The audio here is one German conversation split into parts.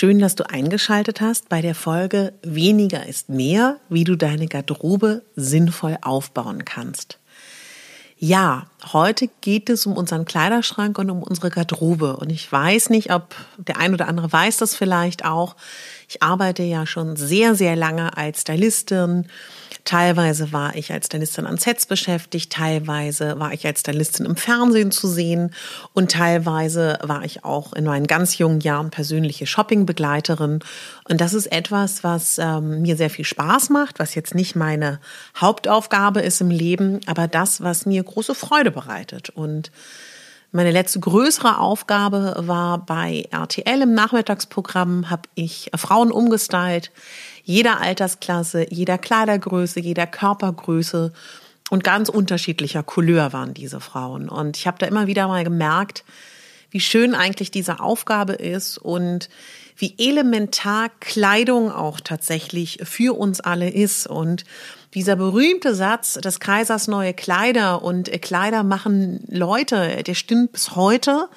Schön, dass du eingeschaltet hast bei der Folge Weniger ist mehr, wie du deine Garderobe sinnvoll aufbauen kannst. Ja, heute geht es um unseren Kleiderschrank und um unsere Garderobe. Und ich weiß nicht, ob der ein oder andere weiß das vielleicht auch. Ich arbeite ja schon sehr, sehr lange als Stylistin Teilweise war ich als Stylistin an Sets beschäftigt, teilweise war ich als Stylistin im Fernsehen zu sehen und teilweise war ich auch in meinen ganz jungen Jahren persönliche Shoppingbegleiterin. Und das ist etwas, was ähm, mir sehr viel Spaß macht, was jetzt nicht meine Hauptaufgabe ist im Leben, aber das, was mir große Freude bereitet. Und meine letzte größere Aufgabe war bei RTL im Nachmittagsprogramm, habe ich Frauen umgestylt jeder Altersklasse, jeder Kleidergröße, jeder Körpergröße und ganz unterschiedlicher Couleur waren diese Frauen. Und ich habe da immer wieder mal gemerkt, wie schön eigentlich diese Aufgabe ist und wie elementar Kleidung auch tatsächlich für uns alle ist. Und dieser berühmte Satz des Kaisers neue Kleider und Kleider machen Leute, der stimmt bis heute.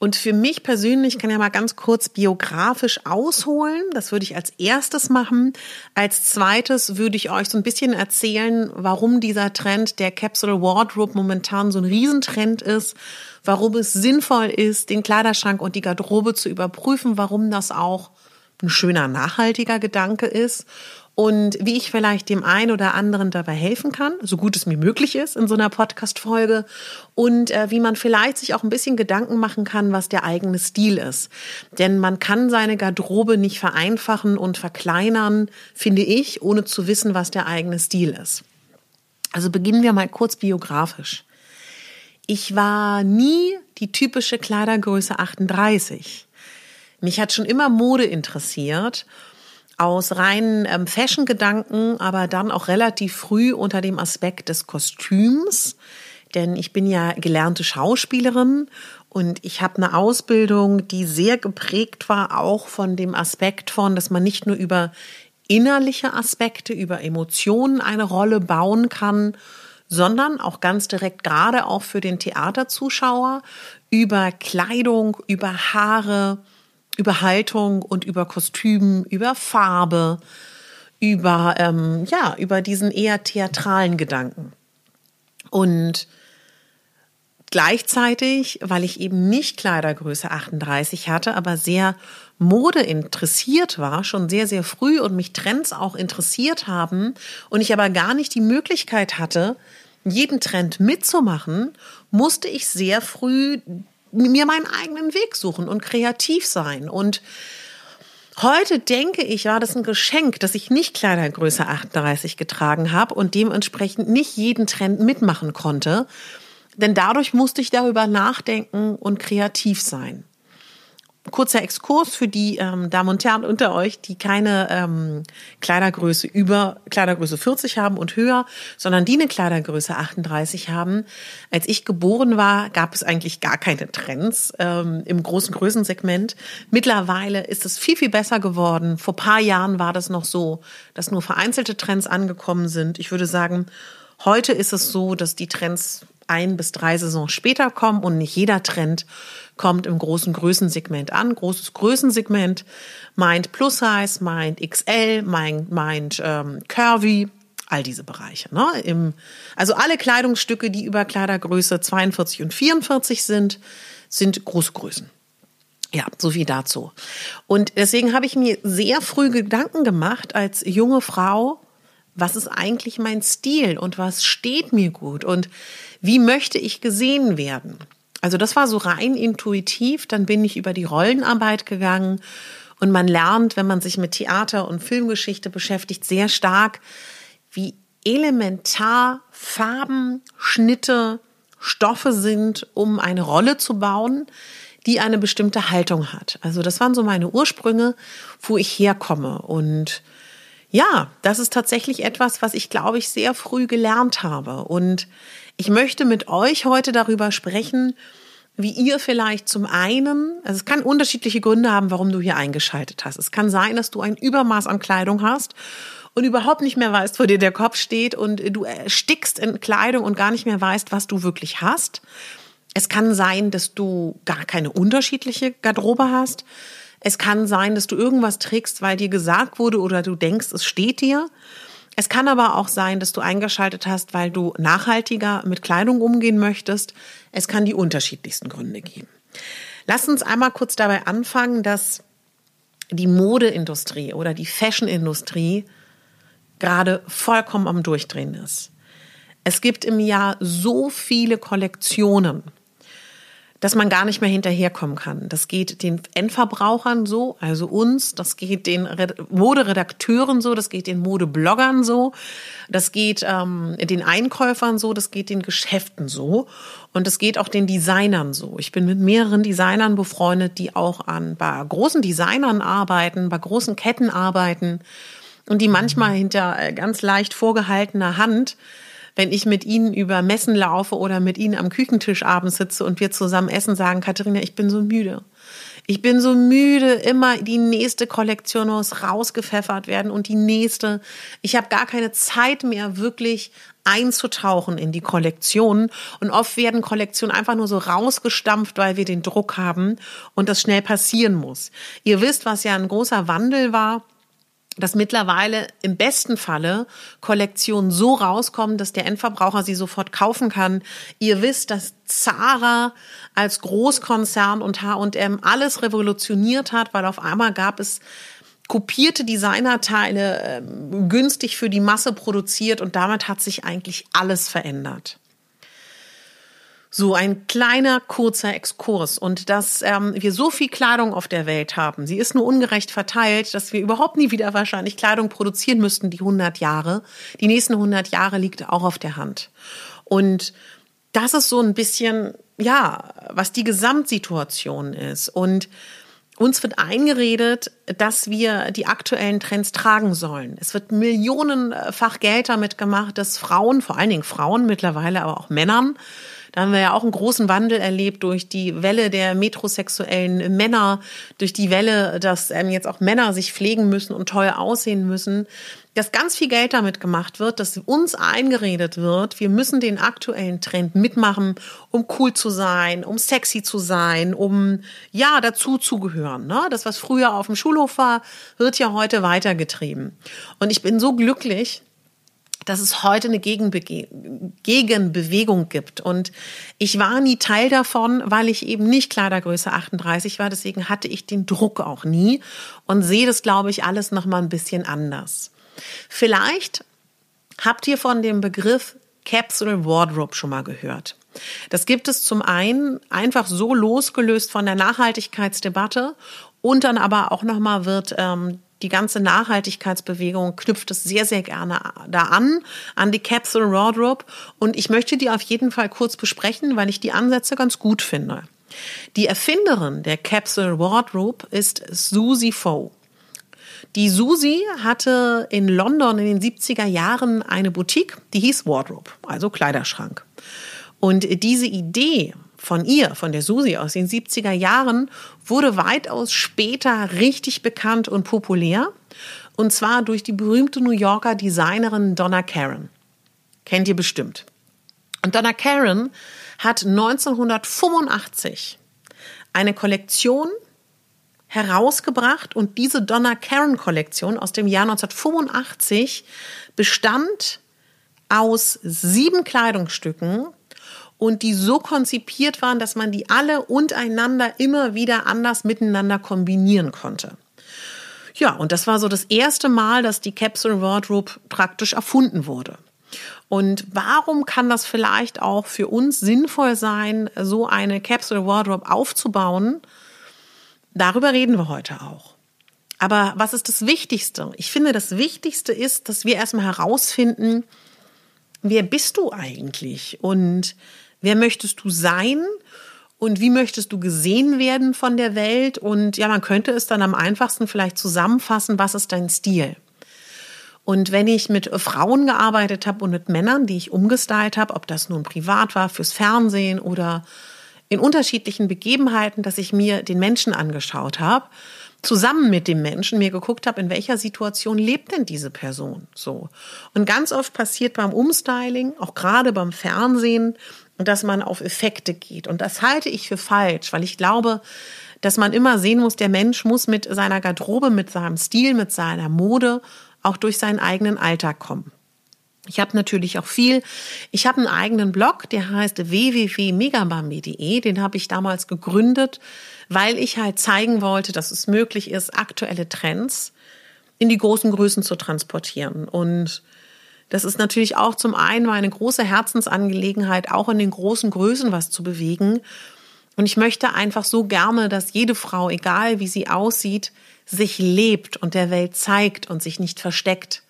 Und für mich persönlich kann ja mal ganz kurz biografisch ausholen. Das würde ich als erstes machen. Als zweites würde ich euch so ein bisschen erzählen, warum dieser Trend der Capsule Wardrobe momentan so ein Riesentrend ist, warum es sinnvoll ist, den Kleiderschrank und die Garderobe zu überprüfen, warum das auch ein schöner, nachhaltiger Gedanke ist und wie ich vielleicht dem einen oder anderen dabei helfen kann, so gut es mir möglich ist in so einer Podcast-Folge und äh, wie man vielleicht sich auch ein bisschen Gedanken machen kann, was der eigene Stil ist. Denn man kann seine Garderobe nicht vereinfachen und verkleinern, finde ich, ohne zu wissen, was der eigene Stil ist. Also beginnen wir mal kurz biografisch. Ich war nie die typische Kleidergröße 38. Mich hat schon immer Mode interessiert aus reinen ähm, Fashion-Gedanken, aber dann auch relativ früh unter dem Aspekt des Kostüms. Denn ich bin ja gelernte Schauspielerin und ich habe eine Ausbildung, die sehr geprägt war, auch von dem Aspekt von, dass man nicht nur über innerliche Aspekte, über Emotionen eine Rolle bauen kann, sondern auch ganz direkt gerade auch für den Theaterzuschauer über Kleidung, über Haare, über Haltung und über Kostüm, über Farbe, über, ähm, ja, über diesen eher theatralen Gedanken. Und gleichzeitig, weil ich eben nicht Kleidergröße 38 hatte, aber sehr Mode interessiert war, schon sehr, sehr früh und mich Trends auch interessiert haben und ich aber gar nicht die Möglichkeit hatte, jeden Trend mitzumachen, musste ich sehr früh mir meinen eigenen Weg suchen und kreativ sein. Und heute denke ich, war das ein Geschenk, dass ich nicht Kleidergröße 38 getragen habe und dementsprechend nicht jeden Trend mitmachen konnte. Denn dadurch musste ich darüber nachdenken und kreativ sein kurzer Exkurs für die ähm, Damen und Herren unter euch, die keine ähm, Kleidergröße über Kleidergröße 40 haben und höher, sondern die eine Kleidergröße 38 haben. Als ich geboren war, gab es eigentlich gar keine Trends ähm, im großen Größensegment. Mittlerweile ist es viel, viel besser geworden. Vor paar Jahren war das noch so, dass nur vereinzelte Trends angekommen sind. Ich würde sagen, Heute ist es so, dass die Trends ein bis drei Saisons später kommen und nicht jeder Trend kommt im großen Größensegment an. Großes Größensegment meint Plus Size, meint XL, meint, meint ähm, Curvy, all diese Bereiche. Ne? Im, also alle Kleidungsstücke, die über Kleidergröße 42 und 44 sind, sind große Größen. Ja, so viel dazu. Und deswegen habe ich mir sehr früh Gedanken gemacht als junge Frau, was ist eigentlich mein Stil und was steht mir gut und wie möchte ich gesehen werden? Also das war so rein intuitiv, dann bin ich über die Rollenarbeit gegangen und man lernt, wenn man sich mit Theater und Filmgeschichte beschäftigt, sehr stark, wie elementar Farben, Schnitte, Stoffe sind, um eine Rolle zu bauen, die eine bestimmte Haltung hat. Also das waren so meine Ursprünge, wo ich herkomme. Und ja, das ist tatsächlich etwas, was ich, glaube ich, sehr früh gelernt habe. Und ich möchte mit euch heute darüber sprechen, wie ihr vielleicht zum einen, also es kann unterschiedliche Gründe haben, warum du hier eingeschaltet hast. Es kann sein, dass du ein Übermaß an Kleidung hast und überhaupt nicht mehr weißt, wo dir der Kopf steht und du erstickst in Kleidung und gar nicht mehr weißt, was du wirklich hast. Es kann sein, dass du gar keine unterschiedliche Garderobe hast. Es kann sein, dass du irgendwas trägst, weil dir gesagt wurde oder du denkst, es steht dir. Es kann aber auch sein, dass du eingeschaltet hast, weil du nachhaltiger mit Kleidung umgehen möchtest. Es kann die unterschiedlichsten Gründe geben. Lass uns einmal kurz dabei anfangen, dass die Modeindustrie oder die Fashionindustrie gerade vollkommen am Durchdrehen ist. Es gibt im Jahr so viele Kollektionen dass man gar nicht mehr hinterherkommen kann. Das geht den Endverbrauchern so, also uns, das geht den Moderedakteuren so, das geht den Modebloggern so, das geht ähm, den Einkäufern so, das geht den Geschäften so und das geht auch den Designern so. Ich bin mit mehreren Designern befreundet, die auch an bei großen Designern arbeiten, bei großen Ketten arbeiten und die manchmal hinter äh, ganz leicht vorgehaltener Hand wenn ich mit Ihnen über Messen laufe oder mit Ihnen am Küchentisch abends sitze und wir zusammen essen, sagen, Katharina, ich bin so müde. Ich bin so müde, immer die nächste Kollektion muss rausgepfeffert werden und die nächste. Ich habe gar keine Zeit mehr, wirklich einzutauchen in die Kollektionen. Und oft werden Kollektionen einfach nur so rausgestampft, weil wir den Druck haben und das schnell passieren muss. Ihr wisst, was ja ein großer Wandel war dass mittlerweile im besten Falle Kollektionen so rauskommen, dass der Endverbraucher sie sofort kaufen kann. Ihr wisst, dass Zara als Großkonzern und H&M alles revolutioniert hat, weil auf einmal gab es kopierte Designerteile äh, günstig für die Masse produziert und damit hat sich eigentlich alles verändert. So ein kleiner, kurzer Exkurs. Und dass ähm, wir so viel Kleidung auf der Welt haben, sie ist nur ungerecht verteilt, dass wir überhaupt nie wieder wahrscheinlich Kleidung produzieren müssten, die 100 Jahre. Die nächsten 100 Jahre liegt auch auf der Hand. Und das ist so ein bisschen, ja, was die Gesamtsituation ist. Und uns wird eingeredet, dass wir die aktuellen Trends tragen sollen. Es wird millionenfach Geld damit gemacht, dass Frauen, vor allen Dingen Frauen mittlerweile, aber auch Männern, da haben wir ja auch einen großen Wandel erlebt durch die Welle der metrosexuellen Männer, durch die Welle, dass ähm, jetzt auch Männer sich pflegen müssen und toll aussehen müssen, dass ganz viel Geld damit gemacht wird, dass uns eingeredet wird, wir müssen den aktuellen Trend mitmachen, um cool zu sein, um sexy zu sein, um ja dazu zu gehören. Ne? Das, was früher auf dem Schulhof war, wird ja heute weitergetrieben. Und ich bin so glücklich, dass es heute eine Gegenbege Gegenbewegung gibt. Und ich war nie Teil davon, weil ich eben nicht Kleidergröße 38 war. Deswegen hatte ich den Druck auch nie und sehe das, glaube ich, alles noch mal ein bisschen anders. Vielleicht habt ihr von dem Begriff Capsule Wardrobe schon mal gehört. Das gibt es zum einen einfach so losgelöst von der Nachhaltigkeitsdebatte und dann aber auch nochmal wird ähm, die ganze Nachhaltigkeitsbewegung knüpft es sehr, sehr gerne da an, an die Capsule Wardrobe. Und ich möchte die auf jeden Fall kurz besprechen, weil ich die Ansätze ganz gut finde. Die Erfinderin der Capsule Wardrobe ist Susie Foe. Die Susie hatte in London in den 70er Jahren eine Boutique, die hieß Wardrobe, also Kleiderschrank. Und diese Idee von ihr, von der Susi aus den 70er Jahren, wurde weitaus später richtig bekannt und populär. Und zwar durch die berühmte New Yorker Designerin Donna Karen. Kennt ihr bestimmt. Und Donna Karen hat 1985 eine Kollektion herausgebracht und diese Donna Karen Kollektion aus dem Jahr 1985 bestand aus sieben Kleidungsstücken und die so konzipiert waren, dass man die alle untereinander immer wieder anders miteinander kombinieren konnte. Ja, und das war so das erste Mal, dass die Capsule Wardrobe praktisch erfunden wurde. Und warum kann das vielleicht auch für uns sinnvoll sein, so eine Capsule Wardrobe aufzubauen? Darüber reden wir heute auch. Aber was ist das Wichtigste? Ich finde, das Wichtigste ist, dass wir erstmal herausfinden, wer bist du eigentlich und wer möchtest du sein und wie möchtest du gesehen werden von der Welt? Und ja, man könnte es dann am einfachsten vielleicht zusammenfassen, was ist dein Stil? Und wenn ich mit Frauen gearbeitet habe und mit Männern, die ich umgestylt habe, ob das nun privat war, fürs Fernsehen oder in unterschiedlichen Begebenheiten, dass ich mir den Menschen angeschaut habe, zusammen mit dem Menschen mir geguckt habe, in welcher Situation lebt denn diese Person so. Und ganz oft passiert beim Umstyling, auch gerade beim Fernsehen, dass man auf Effekte geht. Und das halte ich für falsch, weil ich glaube, dass man immer sehen muss, der Mensch muss mit seiner Garderobe, mit seinem Stil, mit seiner Mode auch durch seinen eigenen Alltag kommen. Ich habe natürlich auch viel. Ich habe einen eigenen Blog, der heißt www.megabambi.de. Den habe ich damals gegründet, weil ich halt zeigen wollte, dass es möglich ist, aktuelle Trends in die großen Größen zu transportieren. Und das ist natürlich auch zum einen meine große Herzensangelegenheit, auch in den großen Größen was zu bewegen. Und ich möchte einfach so gerne, dass jede Frau, egal wie sie aussieht, sich lebt und der Welt zeigt und sich nicht versteckt.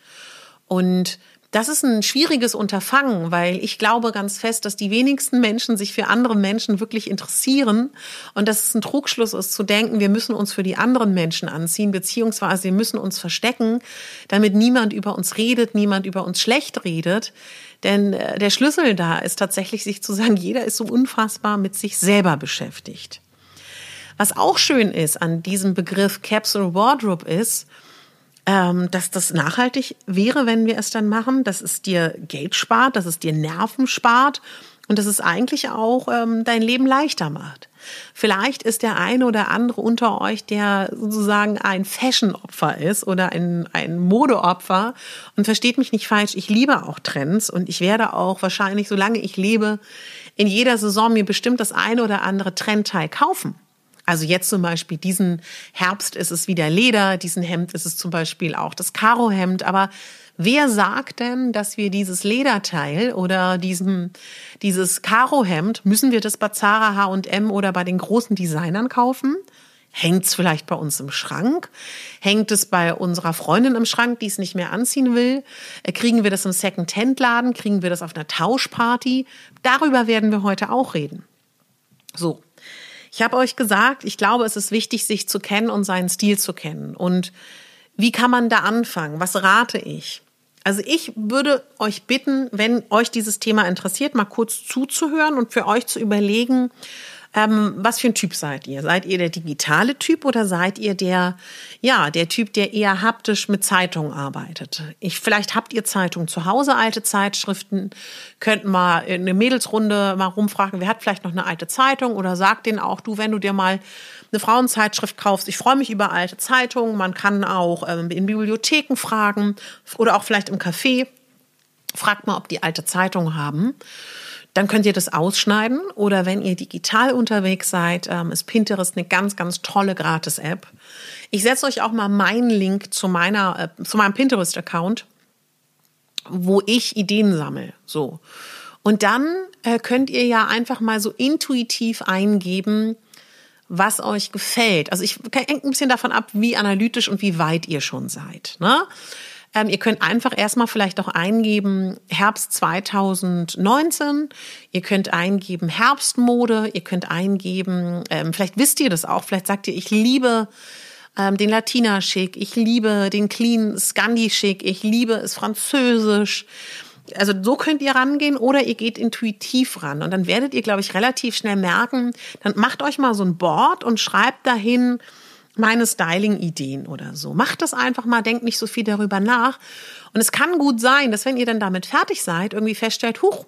Und das ist ein schwieriges Unterfangen, weil ich glaube ganz fest, dass die wenigsten Menschen sich für andere Menschen wirklich interessieren und dass es ein Trugschluss ist zu denken, wir müssen uns für die anderen Menschen anziehen, beziehungsweise wir müssen uns verstecken, damit niemand über uns redet, niemand über uns schlecht redet. Denn äh, der Schlüssel da ist tatsächlich, sich zu sagen, jeder ist so unfassbar mit sich selber beschäftigt. Was auch schön ist an diesem Begriff Capsule Wardrobe ist, ähm, dass das nachhaltig wäre, wenn wir es dann machen, dass es dir Geld spart, dass es dir Nerven spart und dass es eigentlich auch ähm, dein Leben leichter macht. Vielleicht ist der eine oder andere unter euch, der sozusagen ein Fashion-Opfer ist oder ein, ein Modeopfer. Und versteht mich nicht falsch, ich liebe auch Trends und ich werde auch wahrscheinlich, solange ich lebe, in jeder Saison mir bestimmt das eine oder andere Trendteil kaufen. Also jetzt zum Beispiel diesen Herbst ist es wieder Leder, diesen Hemd ist es zum Beispiel auch das Karohemd. Aber wer sagt denn, dass wir dieses Lederteil oder diesem, dieses Karohemd, müssen wir das bei Zara, H&M oder bei den großen Designern kaufen? Hängt es vielleicht bei uns im Schrank? Hängt es bei unserer Freundin im Schrank, die es nicht mehr anziehen will? Äh, kriegen wir das im Second-Hand-Laden? Kriegen wir das auf einer Tauschparty? Darüber werden wir heute auch reden. So, ich habe euch gesagt, ich glaube, es ist wichtig, sich zu kennen und seinen Stil zu kennen. Und wie kann man da anfangen? Was rate ich? Also ich würde euch bitten, wenn euch dieses Thema interessiert, mal kurz zuzuhören und für euch zu überlegen, ähm, was für ein Typ seid ihr? Seid ihr der digitale Typ oder seid ihr der, ja, der Typ, der eher haptisch mit Zeitungen arbeitet? Ich, vielleicht habt ihr Zeitungen zu Hause, alte Zeitschriften, könnt mal in eine Mädelsrunde mal rumfragen, wer hat vielleicht noch eine alte Zeitung oder sagt denen auch, du, wenn du dir mal eine Frauenzeitschrift kaufst, ich freue mich über alte Zeitungen, man kann auch ähm, in Bibliotheken fragen oder auch vielleicht im Café. Fragt mal, ob die alte Zeitungen haben dann könnt ihr das ausschneiden. Oder wenn ihr digital unterwegs seid, ähm, ist Pinterest eine ganz, ganz tolle Gratis-App. Ich setze euch auch mal meinen Link zu meiner, äh, zu meinem Pinterest-Account, wo ich Ideen sammle. So. Und dann äh, könnt ihr ja einfach mal so intuitiv eingeben, was euch gefällt. Also ich hängt ein bisschen davon ab, wie analytisch und wie weit ihr schon seid. Ne? Ähm, ihr könnt einfach erstmal vielleicht auch eingeben Herbst 2019. Ihr könnt eingeben Herbstmode. Ihr könnt eingeben, ähm, vielleicht wisst ihr das auch, vielleicht sagt ihr, ich liebe ähm, den Latina-Schick, ich liebe den Clean Scandi-Schick, ich liebe es französisch. Also so könnt ihr rangehen oder ihr geht intuitiv ran und dann werdet ihr, glaube ich, relativ schnell merken, dann macht euch mal so ein Board und schreibt dahin, meine Styling-Ideen oder so. Macht das einfach mal, denkt nicht so viel darüber nach. Und es kann gut sein, dass wenn ihr dann damit fertig seid, irgendwie feststellt, huch,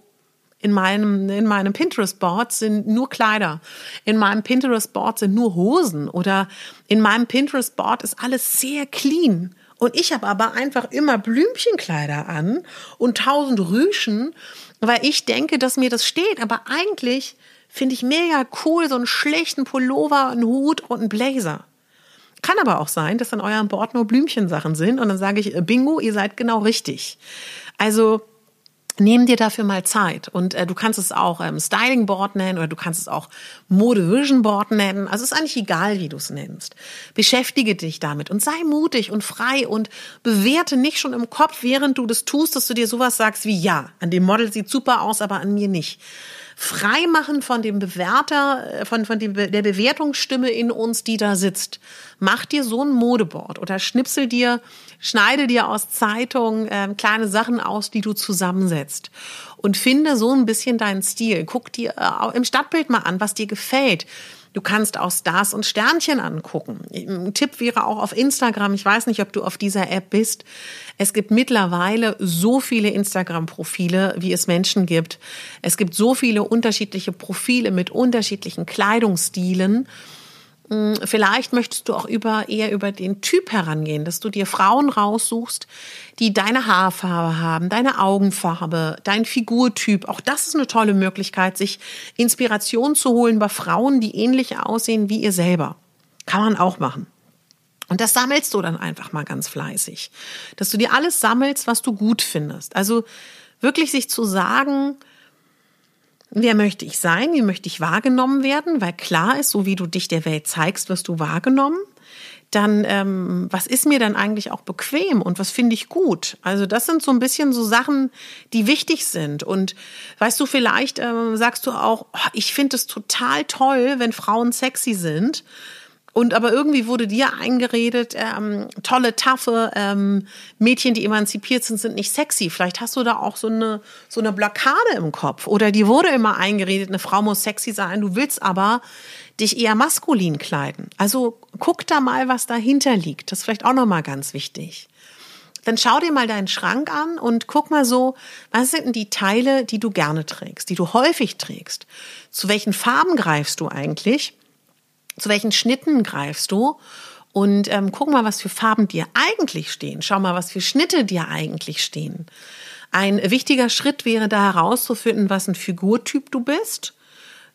In meinem, in meinem Pinterest-Board sind nur Kleider. In meinem Pinterest-Board sind nur Hosen. Oder in meinem Pinterest-Board ist alles sehr clean. Und ich habe aber einfach immer Blümchenkleider an und tausend Rüschen, weil ich denke, dass mir das steht. Aber eigentlich finde ich mega cool, so einen schlechten Pullover, einen Hut und einen Blazer. Kann aber auch sein, dass an eurem Board nur Blümchensachen sind und dann sage ich, äh, bingo, ihr seid genau richtig. Also Nehm dir dafür mal Zeit und äh, du kannst es auch ähm, Styling Board nennen oder du kannst es auch Mode Vision Board nennen. Also ist eigentlich egal, wie du es nennst. Beschäftige dich damit und sei mutig und frei und bewerte nicht schon im Kopf, während du das tust, dass du dir sowas sagst wie ja, an dem Model sieht super aus, aber an mir nicht frei machen von dem Bewerter, äh, von, von dem, der Bewertungsstimme in uns, die da sitzt. Mach dir so ein Modeboard oder schnipsel dir, schneide dir aus Zeitungen äh, kleine Sachen aus, die du zusammensetzt. Und finde so ein bisschen deinen Stil. Guck dir äh, im Stadtbild mal an, was dir gefällt. Du kannst auch Stars und Sternchen angucken. Ein Tipp wäre auch auf Instagram. Ich weiß nicht, ob du auf dieser App bist. Es gibt mittlerweile so viele Instagram-Profile, wie es Menschen gibt. Es gibt so viele unterschiedliche Profile mit unterschiedlichen Kleidungsstilen. Hm, vielleicht möchtest du auch über, eher über den Typ herangehen, dass du dir Frauen raussuchst, die deine Haarfarbe haben, deine Augenfarbe, dein Figurtyp. Auch das ist eine tolle Möglichkeit, sich Inspiration zu holen bei Frauen, die ähnlich aussehen wie ihr selber. Kann man auch machen. Und das sammelst du dann einfach mal ganz fleißig. Dass du dir alles sammelst, was du gut findest. Also wirklich sich zu sagen, Wer möchte ich sein? Wie möchte ich wahrgenommen werden? Weil klar ist, so wie du dich der Welt zeigst, wirst du wahrgenommen. Dann, ähm, was ist mir dann eigentlich auch bequem und was finde ich gut? Also das sind so ein bisschen so Sachen, die wichtig sind. Und weißt du, vielleicht ähm, sagst du auch, oh, ich finde es total toll, wenn Frauen sexy sind. Und aber irgendwie wurde dir eingeredet, ähm, tolle, taffe ähm, Mädchen, die emanzipiert sind, sind nicht sexy. Vielleicht hast du da auch so eine, so eine Blockade im Kopf. Oder dir wurde immer eingeredet, eine Frau muss sexy sein, du willst aber dich eher maskulin kleiden. Also guck da mal, was dahinter liegt. Das ist vielleicht auch nochmal ganz wichtig. Dann schau dir mal deinen Schrank an und guck mal so, was sind denn die Teile, die du gerne trägst, die du häufig trägst? Zu welchen Farben greifst du eigentlich? Zu welchen Schnitten greifst du und ähm, guck mal, was für Farben dir eigentlich stehen. Schau mal, was für Schnitte dir eigentlich stehen. Ein wichtiger Schritt wäre da herauszufinden, was ein Figurtyp du bist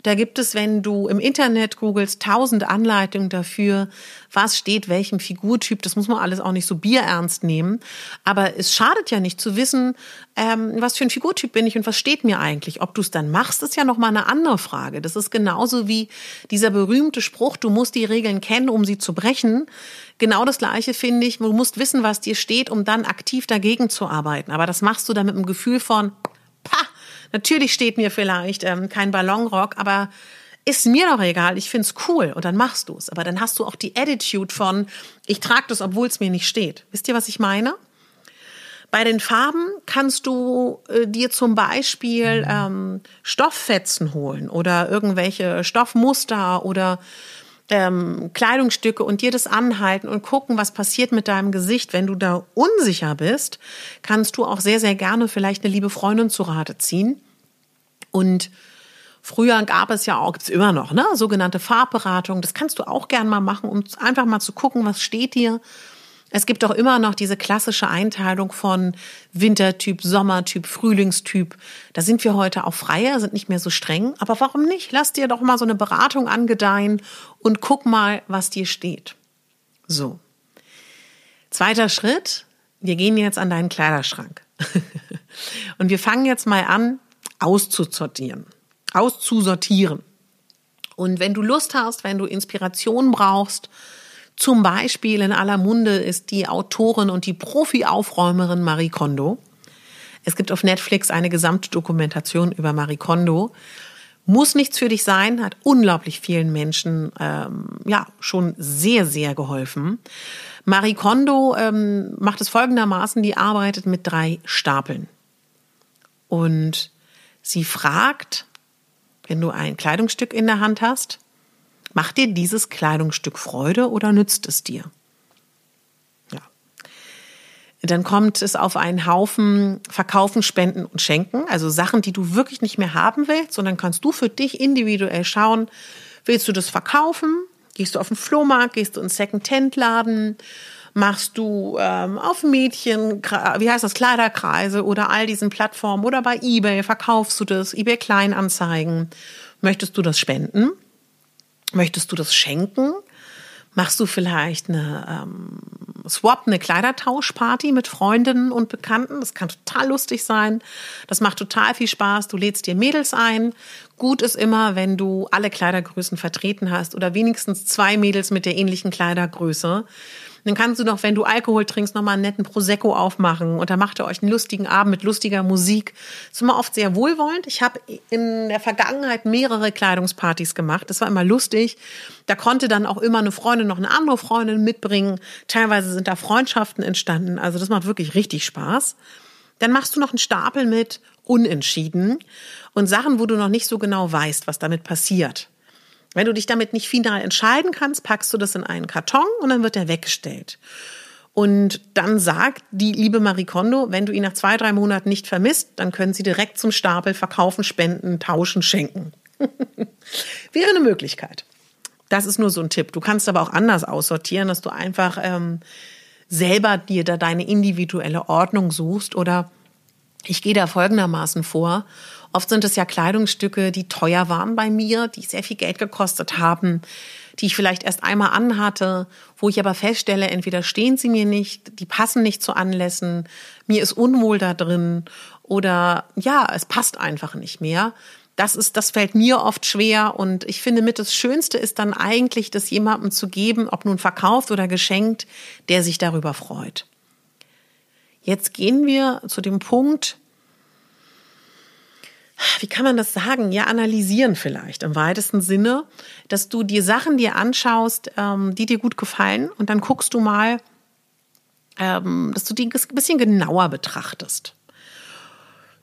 da gibt es, wenn du im Internet googelst, tausend Anleitungen dafür, was steht welchem Figurtyp. Das muss man alles auch nicht so bierernst nehmen. Aber es schadet ja nicht zu wissen, ähm, was für ein Figurtyp bin ich und was steht mir eigentlich. Ob du es dann machst, ist ja nochmal eine andere Frage. Das ist genauso wie dieser berühmte Spruch, du musst die Regeln kennen, um sie zu brechen. Genau das Gleiche finde ich. Du musst wissen, was dir steht, um dann aktiv dagegen zu arbeiten. Aber das machst du dann mit einem Gefühl von, Natürlich steht mir vielleicht ähm, kein Ballonrock, aber ist mir doch egal, ich find's cool und dann machst du's. Aber dann hast du auch die Attitude von, ich trage das, obwohl es mir nicht steht. Wisst ihr, was ich meine? Bei den Farben kannst du äh, dir zum Beispiel ähm, Stofffetzen holen oder irgendwelche Stoffmuster oder ähm, Kleidungsstücke und dir das anhalten und gucken, was passiert mit deinem Gesicht. Wenn du da unsicher bist, kannst du auch sehr, sehr gerne vielleicht eine liebe Freundin zu Rate ziehen. Und Früher gab es ja auch, gibt's immer noch, ne, sogenannte Farbberatung. Das kannst du auch gern mal machen, um einfach mal zu gucken, was steht dir, es gibt auch immer noch diese klassische Einteilung von Wintertyp, Sommertyp, Frühlingstyp. Da sind wir heute auch freier, sind nicht mehr so streng. Aber warum nicht? Lass dir doch mal so eine Beratung angedeihen und guck mal, was dir steht. So. Zweiter Schritt. Wir gehen jetzt an deinen Kleiderschrank. und wir fangen jetzt mal an, auszusortieren. Auszusortieren. Und wenn du Lust hast, wenn du Inspiration brauchst, zum Beispiel in aller Munde ist die Autorin und die Profi-Aufräumerin Marie Kondo. Es gibt auf Netflix eine gesamte Dokumentation über Marie Kondo. Muss nichts für dich sein, hat unglaublich vielen Menschen ähm, ja schon sehr, sehr geholfen. Marie Kondo ähm, macht es folgendermaßen, die arbeitet mit drei Stapeln. Und sie fragt, wenn du ein Kleidungsstück in der Hand hast, Macht dir dieses Kleidungsstück Freude oder nützt es dir? Ja. Dann kommt es auf einen Haufen Verkaufen, Spenden und Schenken, also Sachen, die du wirklich nicht mehr haben willst. Dann kannst du für dich individuell schauen, willst du das verkaufen? Gehst du auf den Flohmarkt? Gehst du in Second-Tent-Laden? Machst du ähm, auf Mädchen, wie heißt das, Kleiderkreise oder all diesen Plattformen oder bei eBay verkaufst du das, eBay Kleinanzeigen. Möchtest du das spenden? Möchtest du das schenken? Machst du vielleicht eine ähm, Swap, eine Kleidertauschparty mit Freundinnen und Bekannten? Das kann total lustig sein. Das macht total viel Spaß. Du lädst dir Mädels ein. Gut ist immer, wenn du alle Kleidergrößen vertreten hast oder wenigstens zwei Mädels mit der ähnlichen Kleidergröße. Dann kannst du noch, wenn du Alkohol trinkst, nochmal einen netten Prosecco aufmachen und da macht ihr euch einen lustigen Abend mit lustiger Musik. Das ist immer oft sehr wohlwollend. Ich habe in der Vergangenheit mehrere Kleidungspartys gemacht. Das war immer lustig. Da konnte dann auch immer eine Freundin noch eine andere Freundin mitbringen. Teilweise sind da Freundschaften entstanden. Also das macht wirklich richtig Spaß. Dann machst du noch einen Stapel mit Unentschieden und Sachen, wo du noch nicht so genau weißt, was damit passiert. Wenn du dich damit nicht final entscheiden kannst, packst du das in einen Karton und dann wird er weggestellt. Und dann sagt die liebe Marie Kondo, wenn du ihn nach zwei, drei Monaten nicht vermisst, dann können sie direkt zum Stapel verkaufen, spenden, tauschen, schenken. Wäre eine Möglichkeit. Das ist nur so ein Tipp. Du kannst aber auch anders aussortieren, dass du einfach ähm, selber dir da deine individuelle Ordnung suchst oder ich gehe da folgendermaßen vor Oft sind es ja Kleidungsstücke, die teuer waren bei mir, die sehr viel Geld gekostet haben, die ich vielleicht erst einmal anhatte, wo ich aber feststelle, entweder stehen sie mir nicht, die passen nicht zu Anlässen, mir ist unwohl da drin oder ja, es passt einfach nicht mehr. Das ist, das fällt mir oft schwer und ich finde mit das Schönste ist dann eigentlich, das jemandem zu geben, ob nun verkauft oder geschenkt, der sich darüber freut. Jetzt gehen wir zu dem Punkt, wie kann man das sagen? Ja, analysieren vielleicht im weitesten Sinne, dass du dir Sachen dir anschaust, ähm, die dir gut gefallen und dann guckst du mal, ähm, dass du die ein bisschen genauer betrachtest.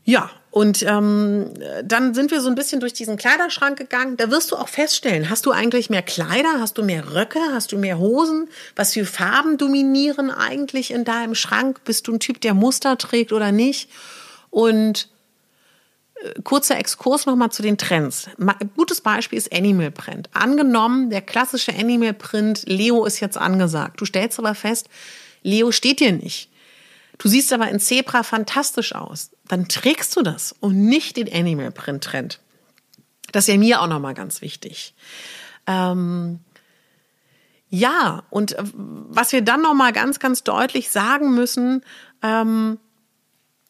Ja, und ähm, dann sind wir so ein bisschen durch diesen Kleiderschrank gegangen. Da wirst du auch feststellen, hast du eigentlich mehr Kleider, hast du mehr Röcke, hast du mehr Hosen? Was für Farben dominieren eigentlich in deinem Schrank? Bist du ein Typ, der Muster trägt oder nicht? Und kurzer Exkurs nochmal zu den Trends. Gutes Beispiel ist Animal Print. Angenommen, der klassische Animal Print, Leo ist jetzt angesagt. Du stellst aber fest, Leo steht dir nicht. Du siehst aber in Zebra fantastisch aus. Dann trägst du das und nicht den Animal Print Trend. Das ist ja mir auch nochmal ganz wichtig. Ähm, ja, und was wir dann nochmal ganz, ganz deutlich sagen müssen, ähm,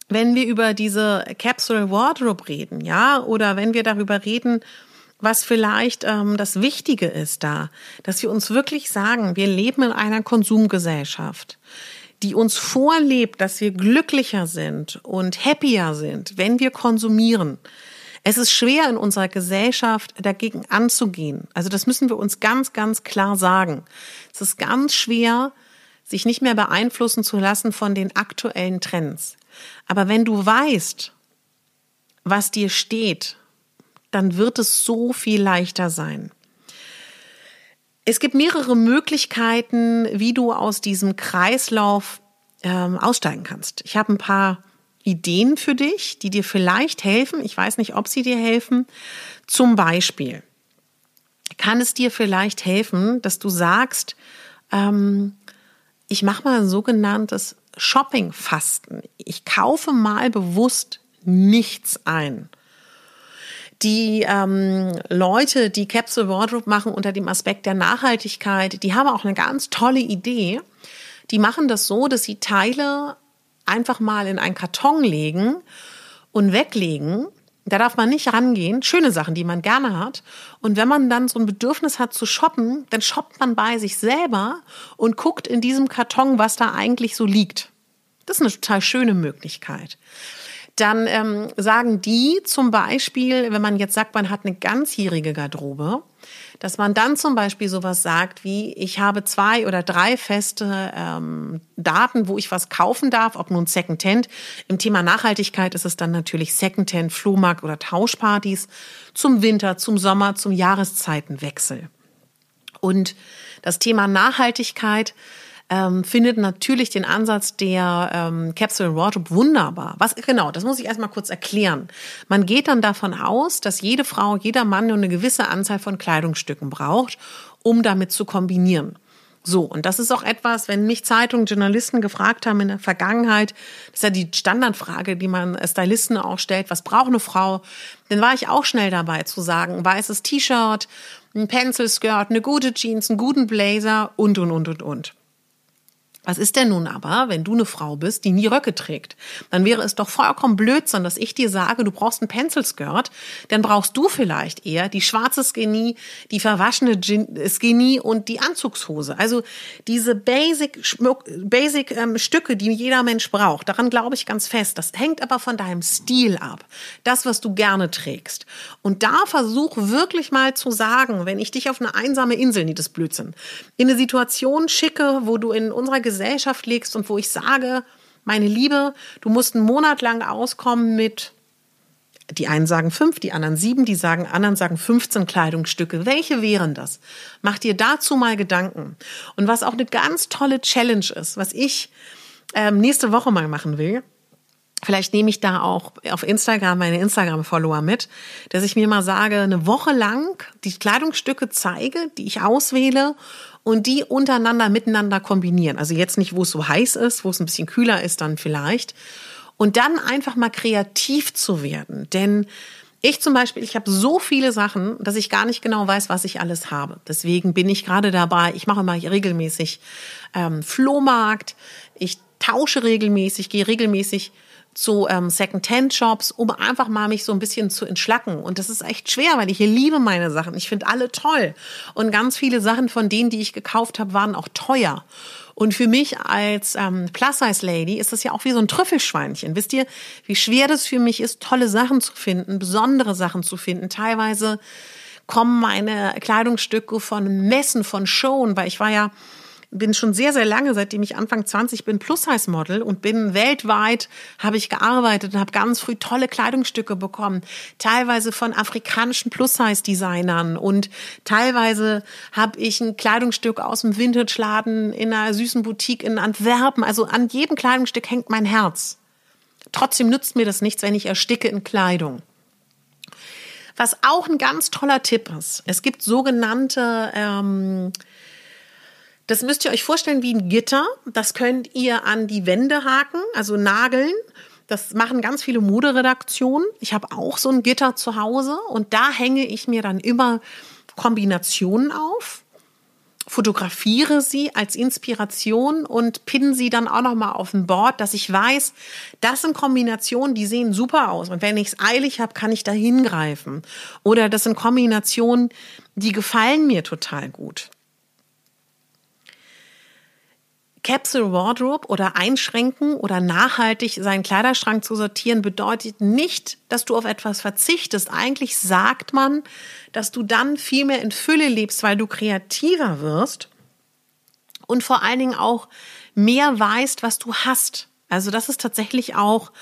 wenn wir über diese Capsule Wardrobe reden, ja, oder wenn wir darüber reden, was vielleicht ähm, das Wichtige ist da, dass wir uns wirklich sagen, wir leben in einer Konsumgesellschaft, die uns vorlebt, dass wir glücklicher sind und happier sind, wenn wir konsumieren. Es ist schwer in unserer Gesellschaft dagegen anzugehen. Also das müssen wir uns ganz, ganz klar sagen. Es ist ganz schwer, sich nicht mehr beeinflussen zu lassen von den aktuellen Trends. Aber wenn du weißt, was dir steht, dann wird es so viel leichter sein. Es gibt mehrere Möglichkeiten, wie du aus diesem Kreislauf ähm, aussteigen kannst. Ich habe ein paar Ideen für dich, die dir vielleicht helfen. Ich weiß nicht, ob sie dir helfen. Zum Beispiel kann es dir vielleicht helfen, dass du sagst, ähm, ich mache mal ein sogenanntes Shopping-Fasten. Ich kaufe mal bewusst nichts ein. Die ähm, Leute, die Capsule Wardrobe machen unter dem Aspekt der Nachhaltigkeit, die haben auch eine ganz tolle Idee. Die machen das so, dass sie Teile einfach mal in einen Karton legen und weglegen da darf man nicht rangehen. Schöne Sachen, die man gerne hat. Und wenn man dann so ein Bedürfnis hat zu shoppen, dann shoppt man bei sich selber und guckt in diesem Karton, was da eigentlich so liegt. Das ist eine total schöne Möglichkeit. Dann ähm, sagen die zum Beispiel, wenn man jetzt sagt, man hat eine ganzjährige Garderobe, dass man dann zum Beispiel sowas sagt wie, ich habe zwei oder drei feste ähm, Daten, wo ich was kaufen darf, ob nun Secondhand. Im Thema Nachhaltigkeit ist es dann natürlich Secondhand, Flohmarkt oder Tauschpartys zum Winter, zum Sommer, zum Jahreszeitenwechsel. Und das Thema Nachhaltigkeit ähm, findet natürlich den Ansatz der ähm, Capsule Wardrobe wunderbar. Was genau, das muss ich erstmal kurz erklären. Man geht dann davon aus, dass jede Frau, jeder Mann nur eine gewisse Anzahl von Kleidungsstücken braucht, um damit zu kombinieren. So, und das ist auch etwas, wenn mich Zeitungen, Journalisten gefragt haben in der Vergangenheit, das ist ja die Standardfrage, die man Stylisten auch stellt, was braucht eine Frau? Dann war ich auch schnell dabei zu sagen, weißes T-Shirt, ein Pencil Skirt, eine gute Jeans, einen guten Blazer und, und, und, und, und. Was ist denn nun aber, wenn du eine Frau bist, die nie Röcke trägt? Dann wäre es doch vollkommen Blödsinn, dass ich dir sage, du brauchst einen Pencil Skirt. Dann brauchst du vielleicht eher die schwarze Skinny, die verwaschene Skinny und die Anzugshose. Also diese Basic, Basic ähm, Stücke, die jeder Mensch braucht. Daran glaube ich ganz fest. Das hängt aber von deinem Stil ab. Das, was du gerne trägst. Und da versuch wirklich mal zu sagen, wenn ich dich auf eine einsame Insel, nie das Blödsinn, in eine Situation schicke, wo du in unserer Gesellschaft Gesellschaft legst und wo ich sage, meine Liebe, du musst einen Monat lang auskommen mit, die einen sagen fünf, die anderen sieben, die sagen, anderen sagen 15 Kleidungsstücke. Welche wären das? Mach dir dazu mal Gedanken. Und was auch eine ganz tolle Challenge ist, was ich ähm, nächste Woche mal machen will, Vielleicht nehme ich da auch auf Instagram meine Instagram-Follower mit, dass ich mir mal sage, eine Woche lang die Kleidungsstücke zeige, die ich auswähle und die untereinander miteinander kombinieren. Also jetzt nicht, wo es so heiß ist, wo es ein bisschen kühler ist, dann vielleicht. Und dann einfach mal kreativ zu werden. Denn ich zum Beispiel, ich habe so viele Sachen, dass ich gar nicht genau weiß, was ich alles habe. Deswegen bin ich gerade dabei. Ich mache mal regelmäßig ähm, Flohmarkt. Ich tausche regelmäßig, gehe regelmäßig zu ähm, Second-Hand-Shops, um einfach mal mich so ein bisschen zu entschlacken. Und das ist echt schwer, weil ich hier liebe meine Sachen. Ich finde alle toll. Und ganz viele Sachen von denen, die ich gekauft habe, waren auch teuer. Und für mich als ähm, Plus-Size-Lady ist das ja auch wie so ein Trüffelschweinchen. Wisst ihr, wie schwer das für mich ist, tolle Sachen zu finden, besondere Sachen zu finden. Teilweise kommen meine Kleidungsstücke von Messen, von Showen, weil ich war ja bin schon sehr, sehr lange, seitdem ich Anfang 20 bin, Plus-Size-Model und bin weltweit, habe ich gearbeitet und habe ganz früh tolle Kleidungsstücke bekommen. Teilweise von afrikanischen Plus-Size-Designern und teilweise habe ich ein Kleidungsstück aus dem Vintage-Laden in einer süßen Boutique in Antwerpen. Also an jedem Kleidungsstück hängt mein Herz. Trotzdem nützt mir das nichts, wenn ich ersticke in Kleidung. Was auch ein ganz toller Tipp ist, es gibt sogenannte ähm, das müsst ihr euch vorstellen wie ein Gitter. Das könnt ihr an die Wände haken, also nageln. Das machen ganz viele Moderedaktionen. Ich habe auch so ein Gitter zu Hause und da hänge ich mir dann immer Kombinationen auf, fotografiere sie als Inspiration und pinne sie dann auch noch mal auf ein Board, dass ich weiß, das sind Kombinationen, die sehen super aus und wenn ich es eilig habe, kann ich da hingreifen. Oder das sind Kombinationen, die gefallen mir total gut. Capsule Wardrobe oder einschränken oder nachhaltig seinen Kleiderschrank zu sortieren bedeutet nicht, dass du auf etwas verzichtest. Eigentlich sagt man, dass du dann viel mehr in Fülle lebst, weil du kreativer wirst und vor allen Dingen auch mehr weißt, was du hast. Also das ist tatsächlich auch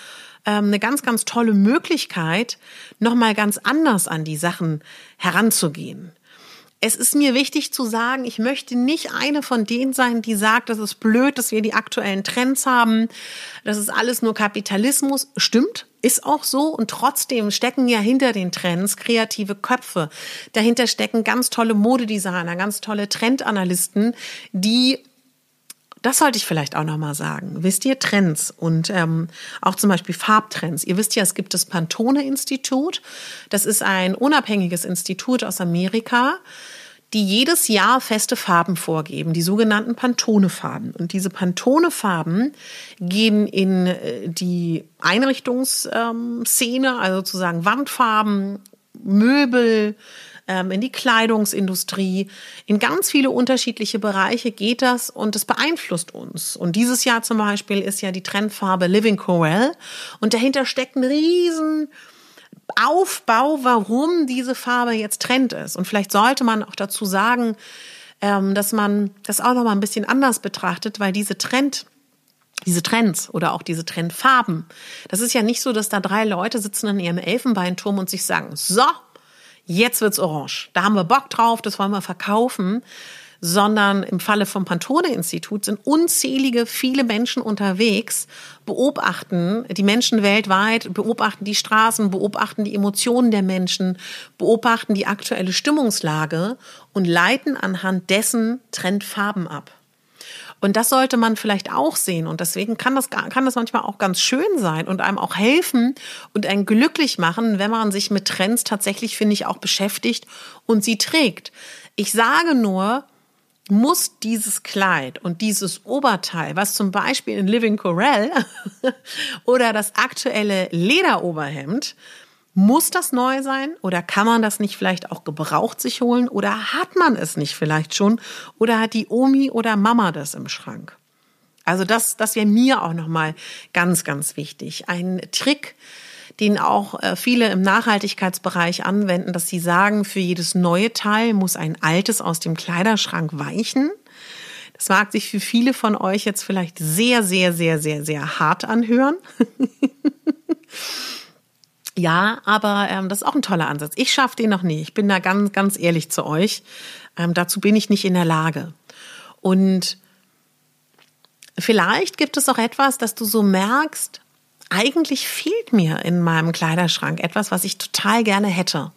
ähm, eine ganz, ganz tolle Möglichkeit, nochmal ganz anders an die Sachen heranzugehen es ist mir wichtig zu sagen, ich möchte nicht eine von denen sein, die sagt, das ist blöd, dass wir die aktuellen Trends haben. Das ist alles nur Kapitalismus. Stimmt, ist auch so. Und trotzdem stecken ja hinter den Trends kreative Köpfe. Dahinter stecken ganz tolle Modedesigner, ganz tolle Trendanalysten, die das sollte ich vielleicht auch nochmal sagen. Wisst ihr, Trends und ähm, auch zum Beispiel Farbtrends. Ihr wisst ja, es gibt das Pantone-Institut. Das ist ein unabhängiges Institut aus Amerika, die jedes Jahr feste Farben vorgeben, die sogenannten Pantone-Farben. Und diese Pantone-Farben gehen in äh, die Einrichtungsszene, also sozusagen Wandfarben, Möbel, in die Kleidungsindustrie, in ganz viele unterschiedliche Bereiche geht das und es beeinflusst uns. Und dieses Jahr zum Beispiel ist ja die Trendfarbe Living Corel und dahinter steckt ein riesen Aufbau, warum diese Farbe jetzt Trend ist. Und vielleicht sollte man auch dazu sagen, ähm, dass man das auch noch mal ein bisschen anders betrachtet, weil diese Trend diese Trends oder auch diese Trendfarben. Das ist ja nicht so, dass da drei Leute sitzen in ihrem Elfenbeinturm und sich sagen, so, jetzt wird's orange. Da haben wir Bock drauf, das wollen wir verkaufen. sondern im Falle vom Pantone-Institut sind unzählige, viele Menschen unterwegs, beobachten die Menschen weltweit, beobachten die Straßen, beobachten die Emotionen der Menschen, beobachten die aktuelle Stimmungslage und leiten anhand dessen Trendfarben ab. Und das sollte man vielleicht auch sehen. Und deswegen kann das, kann das manchmal auch ganz schön sein und einem auch helfen und einen glücklich machen, wenn man sich mit Trends tatsächlich, finde ich, auch beschäftigt und sie trägt. Ich sage nur, muss dieses Kleid und dieses Oberteil, was zum Beispiel in Living Corel oder das aktuelle Lederoberhemd, muss das neu sein oder kann man das nicht vielleicht auch gebraucht sich holen oder hat man es nicht vielleicht schon oder hat die Omi oder Mama das im Schrank? Also das, das wäre mir auch nochmal ganz, ganz wichtig. Ein Trick, den auch äh, viele im Nachhaltigkeitsbereich anwenden, dass sie sagen, für jedes neue Teil muss ein altes aus dem Kleiderschrank weichen. Das mag sich für viele von euch jetzt vielleicht sehr, sehr, sehr, sehr, sehr hart anhören. Ja, aber ähm, das ist auch ein toller Ansatz. Ich schaffe den noch nie. Ich bin da ganz, ganz ehrlich zu euch. Ähm, dazu bin ich nicht in der Lage. Und vielleicht gibt es auch etwas, dass du so merkst, eigentlich fehlt mir in meinem Kleiderschrank etwas, was ich total gerne hätte.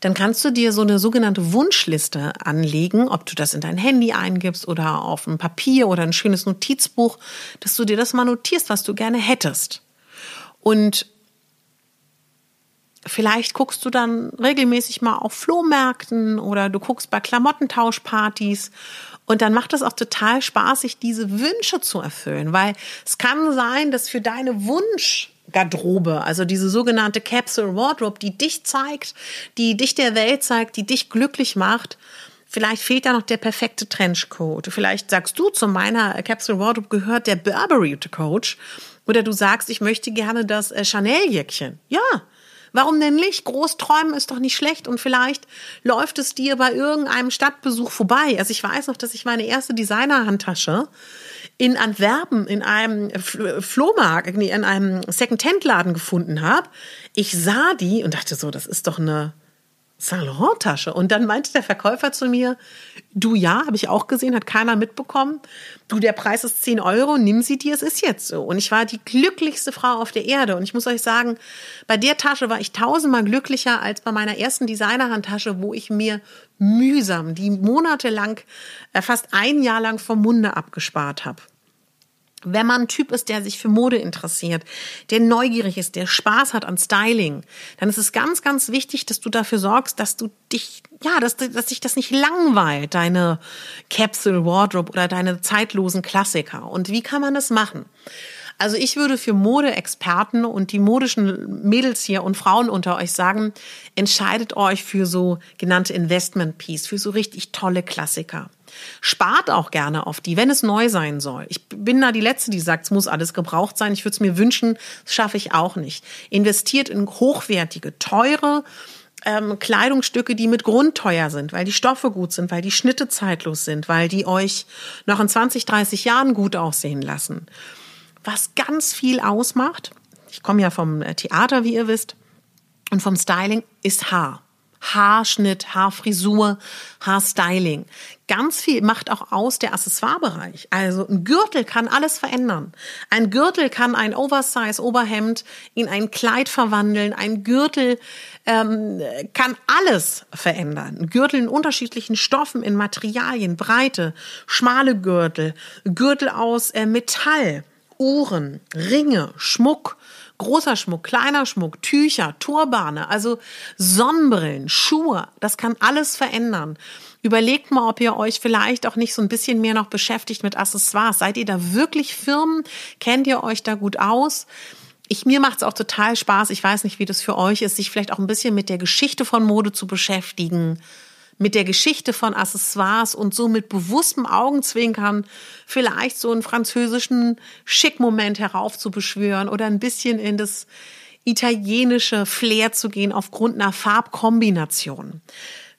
Dann kannst du dir so eine sogenannte Wunschliste anlegen, ob du das in dein Handy eingibst oder auf ein Papier oder ein schönes Notizbuch, dass du dir das mal notierst, was du gerne hättest. Und Vielleicht guckst du dann regelmäßig mal auf Flohmärkten oder du guckst bei Klamottentauschpartys und dann macht es auch total Spaß, sich diese Wünsche zu erfüllen, weil es kann sein, dass für deine Wunschgarderobe, also diese sogenannte Capsule Wardrobe, die dich zeigt, die dich der Welt zeigt, die dich glücklich macht, Vielleicht fehlt da noch der perfekte Trenchcoat. Vielleicht sagst du, zu meiner Capsule Wardrobe gehört der Burberry Coach. Oder du sagst, ich möchte gerne das äh, Chanel-Jäckchen. Ja, Warum denn nicht? Großträumen ist doch nicht schlecht und vielleicht läuft es dir bei irgendeinem Stadtbesuch vorbei. Also ich weiß noch, dass ich meine erste Designer-Handtasche in Antwerpen in einem Flohmarkt, in einem Second-Hand-Laden gefunden habe. Ich sah die und dachte so, das ist doch eine Saint-Laurent-Tasche. Und dann meinte der Verkäufer zu mir, du ja, habe ich auch gesehen, hat keiner mitbekommen. Du, der Preis ist 10 Euro, nimm sie dir, es ist jetzt so. Und ich war die glücklichste Frau auf der Erde. Und ich muss euch sagen, bei der Tasche war ich tausendmal glücklicher als bei meiner ersten Designerhandtasche, wo ich mir mühsam, die monatelang, äh, fast ein Jahr lang vom Munde abgespart habe. Wenn man ein Typ ist, der sich für Mode interessiert, der neugierig ist, der Spaß hat an Styling, dann ist es ganz, ganz wichtig, dass du dafür sorgst, dass du dich, ja, dass, dass dich das nicht langweilt, deine Capsule Wardrobe oder deine zeitlosen Klassiker. Und wie kann man das machen? Also ich würde für Modeexperten und die modischen Mädels hier und Frauen unter euch sagen, entscheidet euch für so genannte Investment Piece, für so richtig tolle Klassiker. Spart auch gerne auf die, wenn es neu sein soll. Ich bin da die Letzte, die sagt, es muss alles gebraucht sein. Ich würde es mir wünschen, das schaffe ich auch nicht. Investiert in hochwertige, teure, ähm, Kleidungsstücke, die mit Grund teuer sind, weil die Stoffe gut sind, weil die Schnitte zeitlos sind, weil die euch noch in 20, 30 Jahren gut aussehen lassen was ganz viel ausmacht, ich komme ja vom äh, Theater, wie ihr wisst, und vom Styling, ist Haar. Haarschnitt, Haarfrisur, Haarstyling. Ganz viel macht auch aus der Accessoirebereich. Also ein Gürtel kann alles verändern. Ein Gürtel kann ein Oversize-Oberhemd in ein Kleid verwandeln. Ein Gürtel ähm, kann alles verändern. Ein Gürtel in unterschiedlichen Stoffen, in Materialien, Breite, schmale Gürtel, Gürtel aus äh, Metall. Uhren, Ringe, Schmuck, großer Schmuck, kleiner Schmuck, Tücher, Turbane, also Sonnenbrillen, Schuhe, das kann alles verändern. Überlegt mal, ob ihr euch vielleicht auch nicht so ein bisschen mehr noch beschäftigt mit Accessoires. Seid ihr da wirklich Firmen? Kennt ihr euch da gut aus? Ich, mir macht es auch total Spaß. Ich weiß nicht, wie das für euch ist, sich vielleicht auch ein bisschen mit der Geschichte von Mode zu beschäftigen mit der Geschichte von Accessoires und so mit bewusstem Augenzwinkern vielleicht so einen französischen Schickmoment heraufzubeschwören oder ein bisschen in das italienische Flair zu gehen aufgrund einer Farbkombination.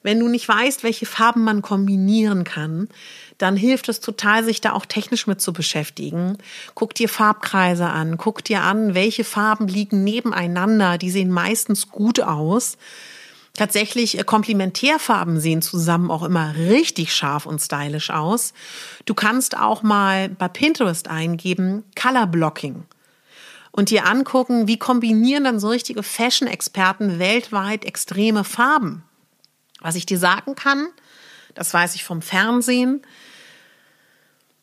Wenn du nicht weißt, welche Farben man kombinieren kann, dann hilft es total, sich da auch technisch mit zu beschäftigen. Guck dir Farbkreise an, guck dir an, welche Farben liegen nebeneinander, die sehen meistens gut aus Tatsächlich äh, Komplementärfarben sehen zusammen auch immer richtig scharf und stylisch aus. Du kannst auch mal bei Pinterest eingeben Color Blocking und dir angucken, wie kombinieren dann so richtige Fashion-Experten weltweit extreme Farben. Was ich dir sagen kann, das weiß ich vom Fernsehen.